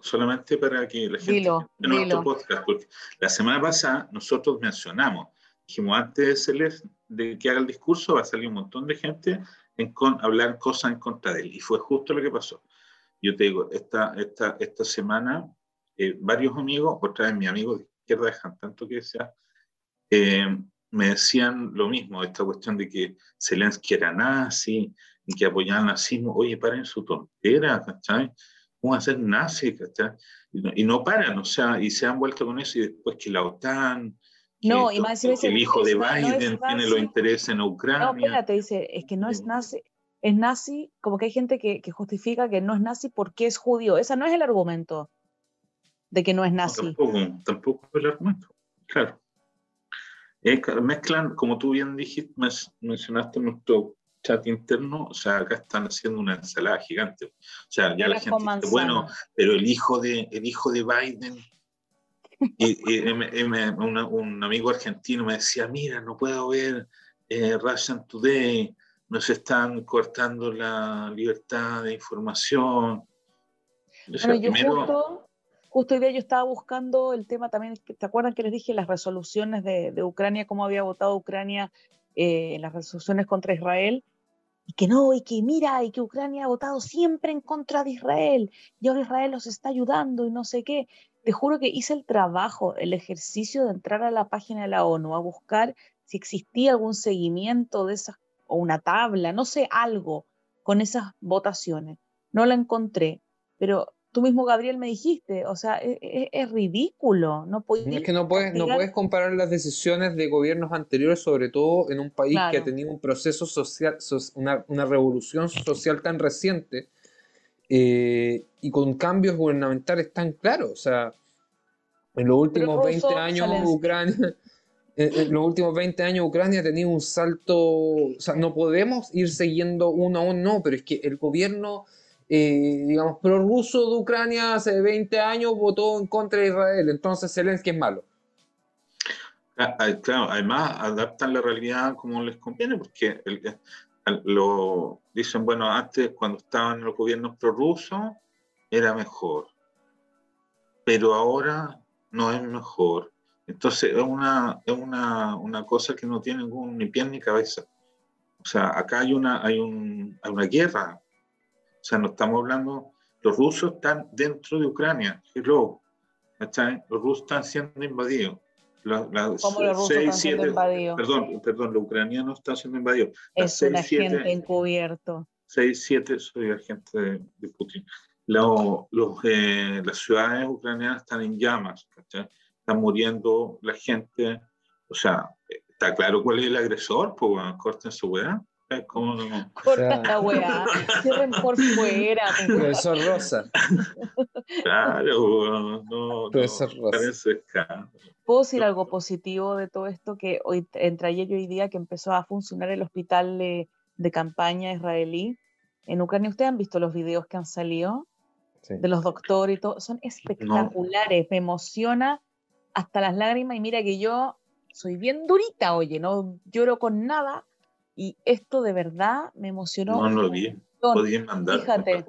solamente para que la gente dilo, nuestro podcast, porque la semana pasada nosotros mencionamos, dijimos antes de, de que haga el discurso va a salir un montón de gente en con, hablar cosas en contra de él, y fue justo lo que pasó. Yo te digo, esta, esta, esta semana eh, varios amigos, otra vez mi amigo de izquierda dejan tanto que sea eh, me decían lo mismo, esta cuestión de que Zelensky era nazi y que apoyaba el nazismo. Oye, paren su tontera, ¿cachai? ¿Cómo a ser nazi, ¿cachai? Y no, paran, o sea, y se han vuelto con eso y después que la OTAN, no, y más que el hijo de Biden tiene los intereses en Ucrania. No, espérate, dice, es que no es nazi, es nazi, como que hay gente que, que, justifica que no es nazi porque es judío. Ese no es el argumento de que no es nazi. tampoco, tampoco es el argumento, claro mezclan, como tú bien dijiste, mencionaste en nuestro chat interno, o sea, acá están haciendo una ensalada gigante. O sea, ya la gente dice, bueno, pero el hijo de, el hijo de Biden, [LAUGHS] y, un amigo argentino me decía, mira, no puedo ver eh, Russian Today, nos están cortando la libertad de información. justo, justo hoy día yo estaba buscando el tema también, ¿te acuerdan que les dije las resoluciones de, Ucrania, cómo había votado Ucrania eh, en las resoluciones contra Israel? y que no, y que mira, y que Ucrania ha votado siempre en contra de Israel, y ahora Israel los está ayudando y no sé qué. Te juro que hice el trabajo, el ejercicio de entrar a la página de la ONU a buscar si existía algún seguimiento de esas, o una tabla, no sé, algo con esas votaciones. No la encontré, pero tú mismo, Gabriel, me dijiste, o sea, e, e, es, ridículo. No es que no puedes, no puedes comparar las decisiones de gobiernos anteriores, sobre todo en un país que ha tenido un proceso social, una, una revolución social tan reciente eh, y con cambios gubernamentales tan claros. O sea, en los últimos 20 años Ucrania... [LAUGHS] En, los últimos 20 años Ucrania ha tenido un salto, o sea, no podemos ir siguiendo uno a uno, no, pero es que el gobierno eh, digamos, prorruso de Ucrania hace 20 años votó en contra de Israel, entonces Zelensky es malo. Ah, ah, claro, además adaptan la realidad como les conviene, porque lo dicen, bueno, antes cuando estaban los gobiernos prorrusos era mejor, pero ahora no es mejor. Entonces es una, es una, una cosa que no tiene ningún, ni pie ni cabeza. O sea, acá hay una, hay, un, hay una guerra sea, no estamos hablando, los rusos están dentro de Ucrania, hello, ¿cachai? Los rusos están siendo invadidos. ¿Cómo los rusos están siendo invadidos? Perdón, perdón, los ucranianos están siendo invadidos. Es un agente encubierto. 6-7, soy agente de, Putin. los, eh, las ciudades ucranianas están en llamas, ¿cachai? Están muriendo la gente. O sea, está claro cuál es el agresor, pues corten su weá. ¿Cómo no? [LAUGHS] Corta la weá, [LAUGHS] cierren por fuera. Profesor Rosa. Claro, no, Profesor no, Rosa. ¿Puedo decir algo positivo de todo esto? Que hoy, entre ayer y hoy día, que empezó a funcionar el hospital de, de campaña israelí en Ucrania. ¿Ustedes han visto los videos que han salido? De los doctores y todo. Son espectaculares. Me emociona hasta las lágrimas. Y mira que yo soy bien durita, oye, no lloro con nada y esto de verdad me emocionó. No, no lo vi. Podían mandar. Fíjate,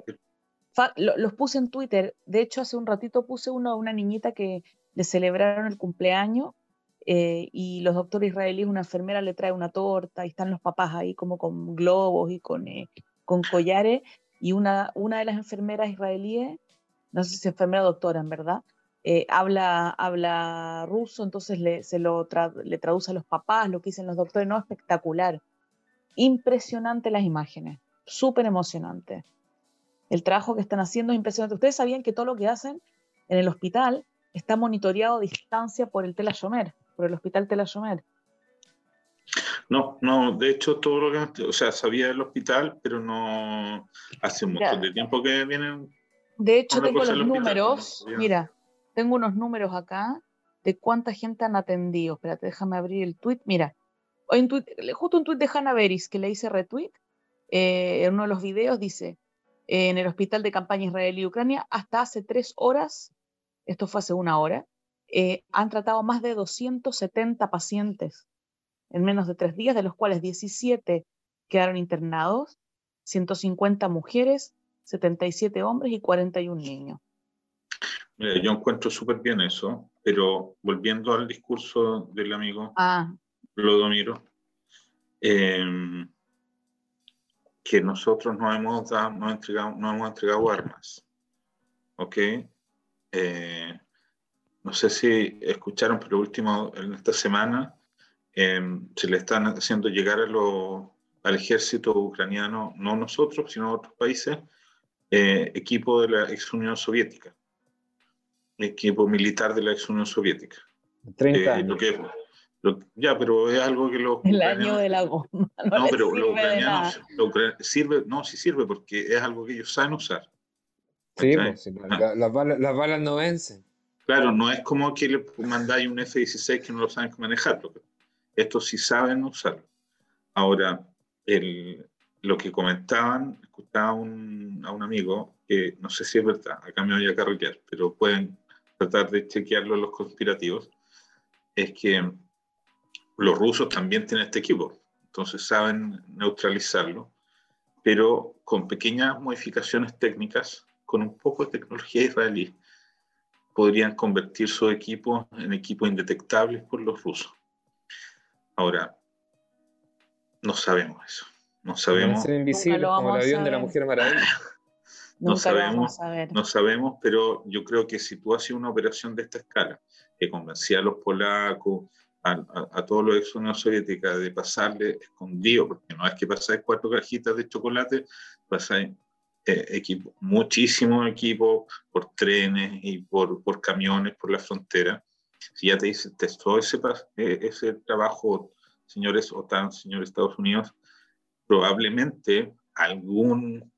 los puse en Twitter. De hecho, hace un ratito puse uno a una niñita que le celebraron el cumpleaños eh, y los doctores israelíes, una enfermera le trae una torta y están los papás ahí como con globos y con, eh, con collares. Y una, una de las enfermeras israelíes, no sé si enfermera o doctora en verdad, eh, habla, habla ruso, entonces le, se lo le traduce a los papás lo que dicen los doctores. No, espectacular. Impresionante las imágenes, súper emocionante. El trabajo que están haciendo es impresionante. Ustedes sabían que todo lo que hacen en el hospital está monitoreado a distancia por el Telayomer, por el hospital Telayomer. No, no, de hecho todo lo que, o sea, sabía del hospital, pero no hace un montón de tiempo que vienen. De hecho tengo los números, mira, tengo unos números acá de cuánta gente han atendido. Espérate, déjame abrir el tweet. Mira, justo un tuit de Hannah Beris que le hice retweet, eh, en uno de los videos dice, en el hospital de campaña israelí Ucrania, hasta hace tres horas, esto fue hace una hora, eh, han tratado más de 270 pacientes en menos de tres días, de los cuales 17 quedaron internados, 150 mujeres, 77 hombres y 41 niños. yo encuentro súper bien eso, pero volviendo al discurso del amigo, ah, Lodomiro, eh, que nosotros no hemos, dado, no, entregado, no hemos entregado armas. ¿Ok? Eh, no sé si escucharon, pero último, en esta semana eh, se le están haciendo llegar al ejército ucraniano, no nosotros, sino otros países, equipo de la ex Unión Soviética, equipo militar de la ex Unión Soviética. 30 años ya, pero es algo que los. El año de la goma. No, pero los ucranianos. sirve, no, sí sirve porque es algo que ellos saben usar. Sí, pues, ah. las, balas, no vencen. Claro, no es como que le mandáis un F-16 que no lo saben manejarlo. Estos sí saben usarlo. Ahora, el, lo que comentaban, escuchaba un, a un amigo, que no sé si es verdad, acá me voy a carretear, pero pueden tratar de chequearlo los conspirativos, es que los rusos también tienen este equipo. entonces saben neutralizarlo, pero con pequeñas modificaciones técnicas, con un poco de tecnología israelí, podrían convertir su equipo en equipos indetectables por los rusos. Ahora, no sabemos eso. No sabemos. Ser invisible como el avión de la Mujer Maravilla. [LAUGHS] no sabemos, no sabemos, pero yo creo que si tú haces una operación de esta escala, que convencía a los polacos, a, todos los ex Unión Soviética de pasarle escondido, porque no es que pasáis cuatro cajitas de chocolate, pasáis eh, equipo, muchísimos equipos por trenes y por, por camiones por la frontera. Si ya te dice, todo ese, eh, ese trabajo, señores OTAN, señores Estados Unidos, probablemente algún,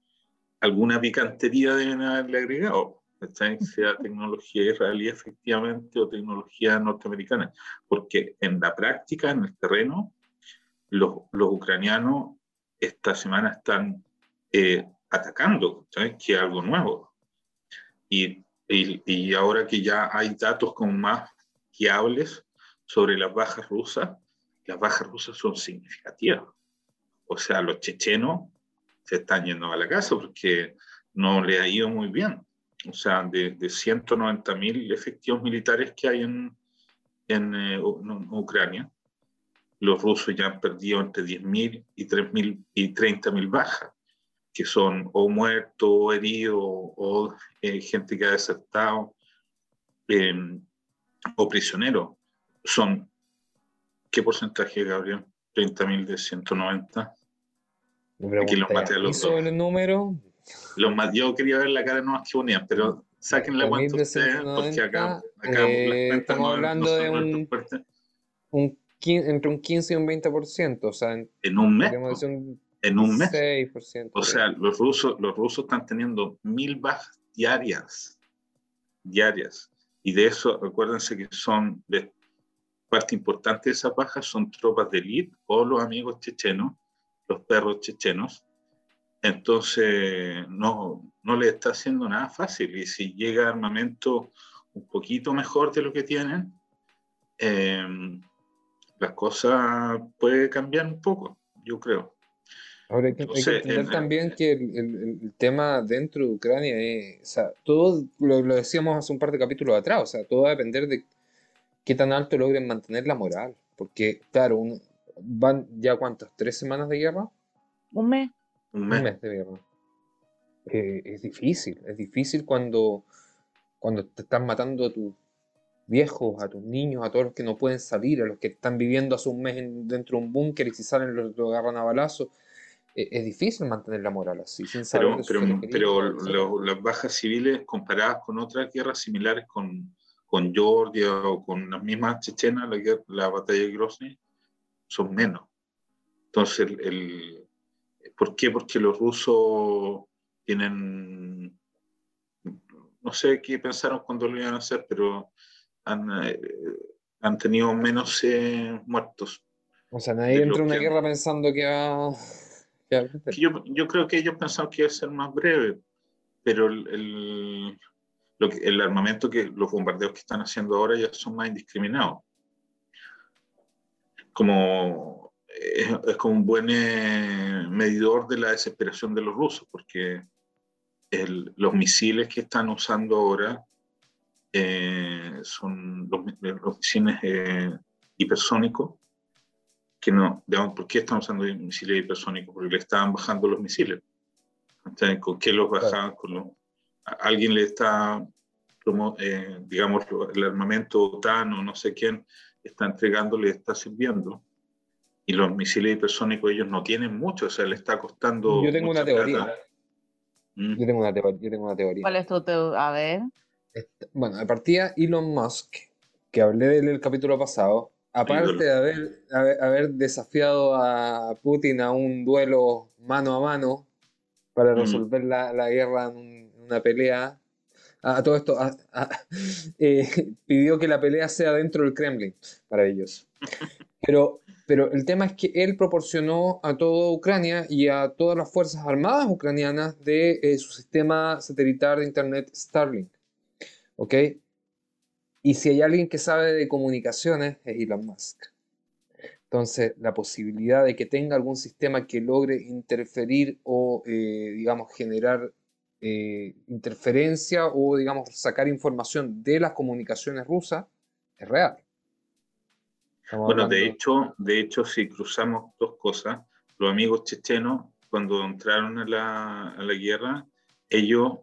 alguna picantería deben haberle agregado sea tecnología israelí efectivamente o tecnología norteamericana, porque en la práctica, en el terreno, los, los ucranianos esta semana están eh, atacando, ¿sabes? que es algo nuevo. Y, y, y, ahora que ya hay datos como más fiables sobre las bajas rusas, las bajas rusas son significativas. O sea, los chechenos se están yendo a la casa porque no le ha ido muy bien o sea, de, de 190 mil efectivos militares que hay en, en, eh, Ucrania, los rusos ya han perdido entre 10.000 y 3.000 y 30.000 bajas, que son o muertos, o heridos, o eh, gente que ha desertado, em, o prisioneros. Son, ¿qué porcentaje, Gabriel? 30.000 de 190. Aquí los maté a los dos. el número? Yo quería ver la cara de Nuevas que pero saquen la cuenta ustedes, porque acá, acá eh, estamos hablando de un, un, entre un 15 y un 20%, o sea, en, en un mes. en un mes. 6%, o sea, los rusos, los rusos están teniendo mil bajas diarias, diarias. Y de eso, recuérdense que son de parte importante de esas bajas son tropas de élite o los amigos chechenos, los perros chechenos, entonces, no, no le está haciendo nada fácil. Y si llega armamento un poquito mejor de lo que tienen, eh, las cosas puede cambiar un poco, yo creo. Ahora hay que, entender también que el, tema dentro de Ucrania es, o sea, todo lo, lo, decíamos hace un par de capítulos atrás, o sea, todo va a depender de qué tan alto logren mantener la moral, porque claro, van ya cuántas, tres semanas de guerra. Un mes. Un mes, de guerra. Eh, es difícil, es difícil cuando, cuando te están matando a tus viejos, a tus niños, a todos los que no pueden salir, a los que están viviendo hace un mes dentro de un búnker y si salen los, agarran a balazos. Eh, es difícil mantener la moral así, sin saber Pero, pero las bajas civiles comparadas con otras guerras similares con, con Georgia o con las mismas chechenas, la, la batalla de Grozny, son menos. Entonces, el, ¿Por qué? Porque los rusos tienen, no sé qué pensaron cuando lo iban a hacer, pero han, eh, han tenido menos eh, muertos. O sea, nadie entra en una guerra pensando que va... yo, yo, creo que ellos pensaban que iba a ser más breve, pero el, lo que, el armamento que los bombardeos que están haciendo ahora ya son más indiscriminados. Como es, como un buen eh, medidor de la desesperación de los rusos, porque los misiles que están usando ahora eh, son los, misiles eh, hipersónicos, que no, digamos, ¿por qué están usando misiles hipersónicos? Porque le estaban bajando los misiles. ¿Con qué los bajaban? Con alguien le está, digamos, el armamento OTAN o no sé quién está entregando, le está sirviendo y los misiles hipersónicos ellos no tienen mucho, o sea, le está costando. Yo tengo una teoría. ¿Mm? Yo, tengo una yo tengo una teoría. ¿Cuál es tu teoría? A ver. Bueno, de partida Elon Musk, que hablé del el capítulo pasado, aparte de haber, haber, desafiado a Putin a un duelo mano a mano para mm. resolver la, la, guerra en una pelea, a, todo esto, [LAUGHS] eh, pidió que la pelea sea dentro del Kremlin, para ellos. Pero pero el tema es que él proporcionó a toda Ucrania y a todas las Fuerzas Armadas ucranianas de eh, su sistema satelital de Internet Starlink. ¿Ok? Y si hay alguien que sabe de comunicaciones, es Elon Musk. Entonces, la posibilidad de que tenga algún sistema que logre interferir o, eh, digamos, generar eh, interferencia o, digamos, sacar información de las comunicaciones rusas es real. Bueno, de hecho, de hecho, si cruzamos dos cosas, los amigos chechenos, cuando entraron a la, a la guerra, ellos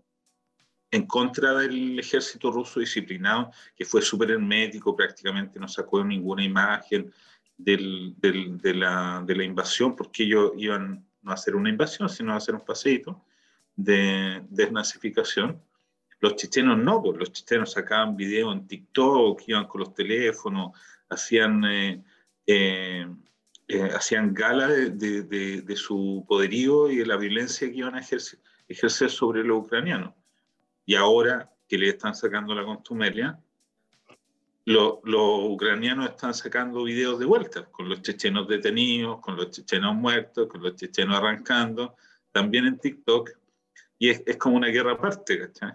en contra del ejército ruso disciplinado, que fue súper hermético, prácticamente no sacó ninguna imagen, del, del, de, la, de, la, invasión, porque ellos iban no a hacer una invasión, sino a hacer un paseíto de desnazificación. Los chichenos no, pues los chichenos sacaban videos en TikTok, iban con los teléfonos, hacían, eh, eh, eh, hacían gala de, su poderío y de la violencia que iban a ejercer, sobre los ucranianos. Y ahora que le están sacando la contumelia, los, ucranianos están sacando videos de vuelta, con los chechenos detenidos, con los chechenos muertos, con los chechenos arrancando, también en TikTok. Y es, como una guerra aparte, ¿cachai?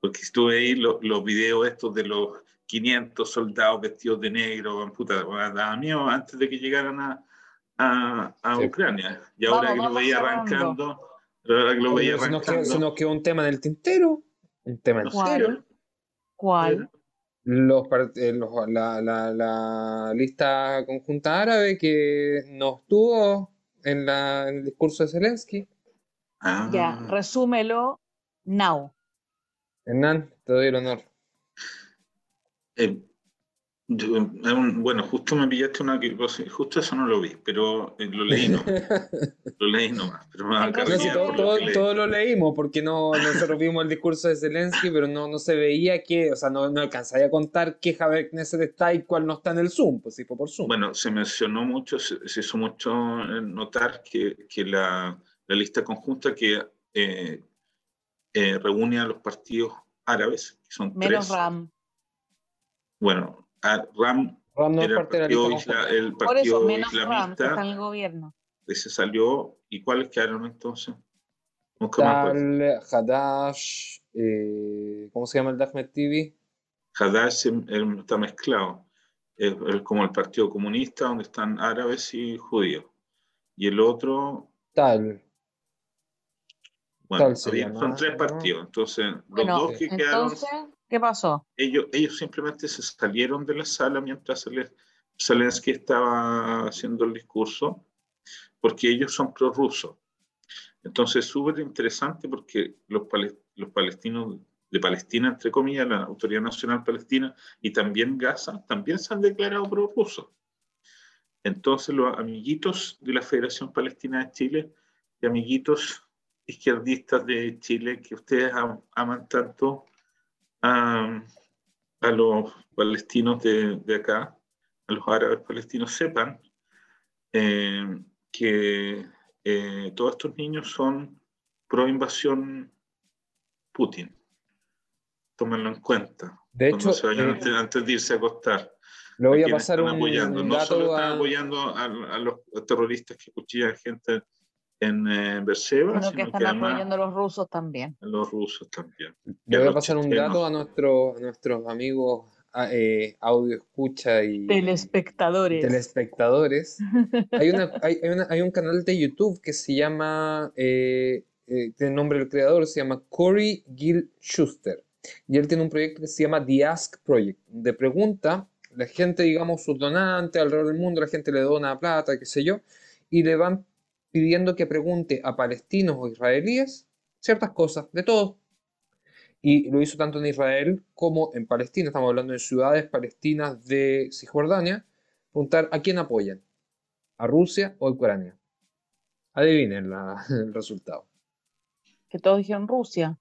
Porque si tú veis los videos estos de los 500 soldados vestidos de negro, puta, daba miedo antes de que llegaran a, a, a Ucrania. Y ahora que lo veía arrancando, ahora que lo veía arrancando. Se nos, quedó, un tema en el tintero. Un tema en el tintero. ¿Cuál? los, eh, la, la, la, lista conjunta árabe que no estuvo en, la, en el discurso de Zelensky. Ah. Ya, resúmelo now. Hernán, te doy el honor. Eh, bueno, justo me pillaste una que justo eso no lo vi, pero eh, lo leí no. [LAUGHS] lo leí nomás. Pero todo, lo leímos porque no nosotros vimos el discurso de Zelensky, pero no, no se veía que, o sea, no, no alcanzaría a contar qué Javier Knesset está y cuál no está en el Zoom, pues sí fue por Zoom. Bueno, se mencionó mucho, se, hizo mucho notar que, que la, la, lista conjunta que eh, eh, reúne a los partidos árabes, que son Menos RAM. Bueno, RAM, no era parte el partido, de la el partido Por eso, islamista. está en el gobierno. Ese salió. ¿Y cuáles quedaron entonces? Tal, Hadash, eh, ¿cómo se llama el Ahmed TV? Hadash está mezclado. Es, como el Partido Comunista, donde están árabes y judíos. Y el otro. Tal. Bueno, Tal son tres partidos. Entonces, los dos que quedaron. ¿Qué pasó? Ellos, ellos simplemente se salieron de la sala mientras Zelensky estaba haciendo el discurso, porque ellos son prorrusos. Entonces, súper interesante porque los, los palestinos de Palestina, entre comillas, la Autoridad Nacional Palestina y también Gaza, también se han declarado prorrusos. Entonces, los amiguitos de la Federación Palestina de Chile y amiguitos izquierdistas de Chile que ustedes aman tanto, a, los palestinos de, de, acá, a los árabes palestinos, sepan eh, que eh, todos estos niños son pro invasión Putin. Tómenlo en cuenta. De hecho, eh, antes, de irse a acostar. Le voy a pasar un, apoyando. no solo están apoyando a, a, los terroristas que cuchillan gente en eh, Berseba, sino que están apoyando a los rusos también. los rusos también. Le voy a pasar un dato a, nuestro, nuestros amigos eh, audio escucha y telespectadores. telespectadores. [LAUGHS] hay, una, hay, una, hay, un canal de YouTube que se llama, eh, eh, tiene el nombre del creador, se llama Corey Gil Schuster. Y él tiene un proyecto que se llama The Ask Project, de pregunta, la gente, digamos, sus donantes alrededor del mundo, la gente le dona plata, qué sé yo, y le van pidiendo que pregunte a palestinos o israelíes ciertas cosas, de todo. Y lo hizo tanto en Israel como en Palestina, estamos hablando de ciudades palestinas de Cisjordania, preguntar a quién apoyan, a Rusia o a Ucrania. Adivinen el resultado. Que todos dijeron Rusia.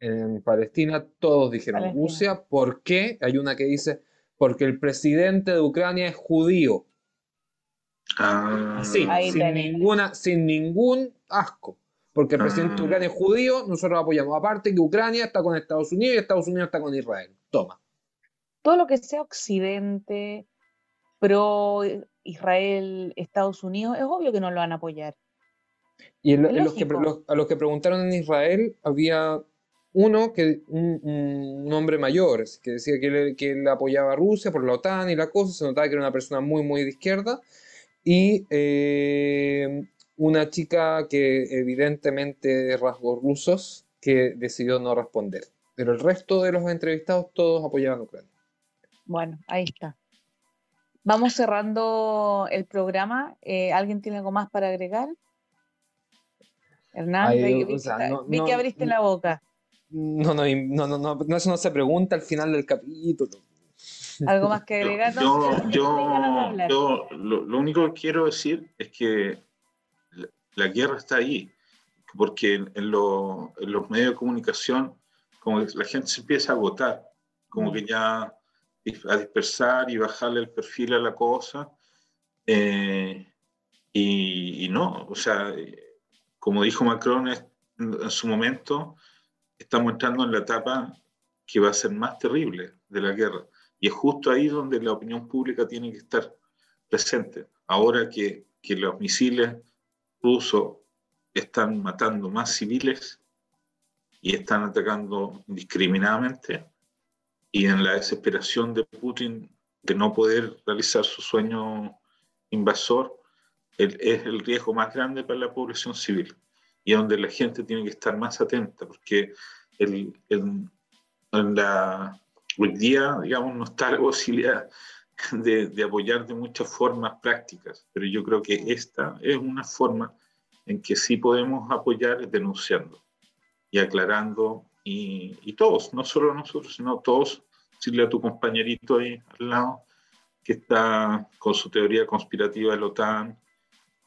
En Palestina todos dijeron Rusia. ¿Por qué? Hay una que dice, porque el presidente de Ucrania es judío. Ah. Sí, sin, ninguna, sin ningún asco. Porque el presidente de ah. Ucrania es judío, nosotros lo apoyamos. Aparte que Ucrania está con Estados Unidos y Estados Unidos está con Israel. Toma. Todo lo que sea Occidente, pro Israel, Estados Unidos, es obvio que no lo van a apoyar. Y los que, a los que preguntaron en Israel había uno, que un, hombre mayor, que decía que él, que él apoyaba a Rusia por la OTAN y la cosa, se notaba que era una persona muy, muy de izquierda y una chica que evidentemente de rasgos rusos que decidió no responder. Pero el resto de los entrevistados todos apoyaban a Ucrania. Bueno, ahí está. Vamos cerrando el programa. Eh, ¿Alguien tiene algo más para agregar? Hernán, vi, que abriste la boca. No, no, no, no, no, eso no se pregunta al final del capítulo. ¿Algo [LAUGHS] más que agregar? Yo, [LAUGHS] yo, yo lo, único que quiero decir es que la, guerra está ahí, porque en, en, los medios de comunicación, como la gente se empieza a agotar, como mm. que ya a dispersar y bajarle el perfil a la cosa. Eh, y, no, o sea, como dijo Macron en, su momento, estamos entrando en la etapa que va a ser más terrible de la guerra. Y es justo ahí donde la opinión pública tiene que estar presente. Ahora que, que los misiles rusos están matando más civiles y están atacando indiscriminadamente, y en la desesperación de Putin de no poder realizar su sueño invasor, es el riesgo más grande para la población civil y donde la gente tiene que estar más atenta, porque el, en la, hoy día, digamos, no está la posibilidad de, de, apoyar de muchas formas prácticas, pero yo creo que esta es una forma en que sí podemos apoyar denunciando y aclarando y, todos, no solo nosotros, sino todos, decirle a tu compañerito ahí al lado que está con su teoría conspirativa de la OTAN,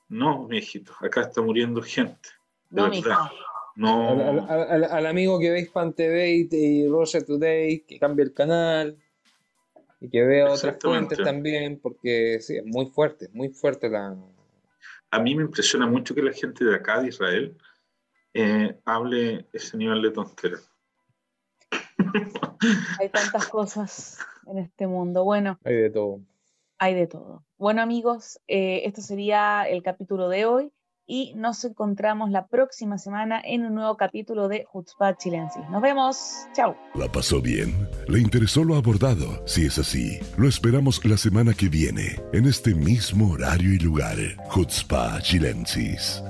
no, mijito, acá está muriendo gente, de no, verdad. No. Al, amigo que veis Pan TV y, Roger Today, que cambie el canal y que vea otras fuentes también, porque sí, es muy fuerte, muy fuerte la... A mí me impresiona mucho que la gente de acá, de Israel, eh, hable ese nivel de tontería. [LAUGHS] Hay tantas cosas en este mundo. Bueno. Hay de todo. Hay de todo. Bueno amigos, eh, esto sería el capítulo de hoy y nos encontramos la próxima semana en un nuevo capítulo de Hutzpah Chilensis. Nos vemos. Chao. ¿La pasó bien? ¿Le interesó lo abordado? Si es así, lo esperamos la semana que viene en este mismo horario y lugar. Hutzpah Chilensis.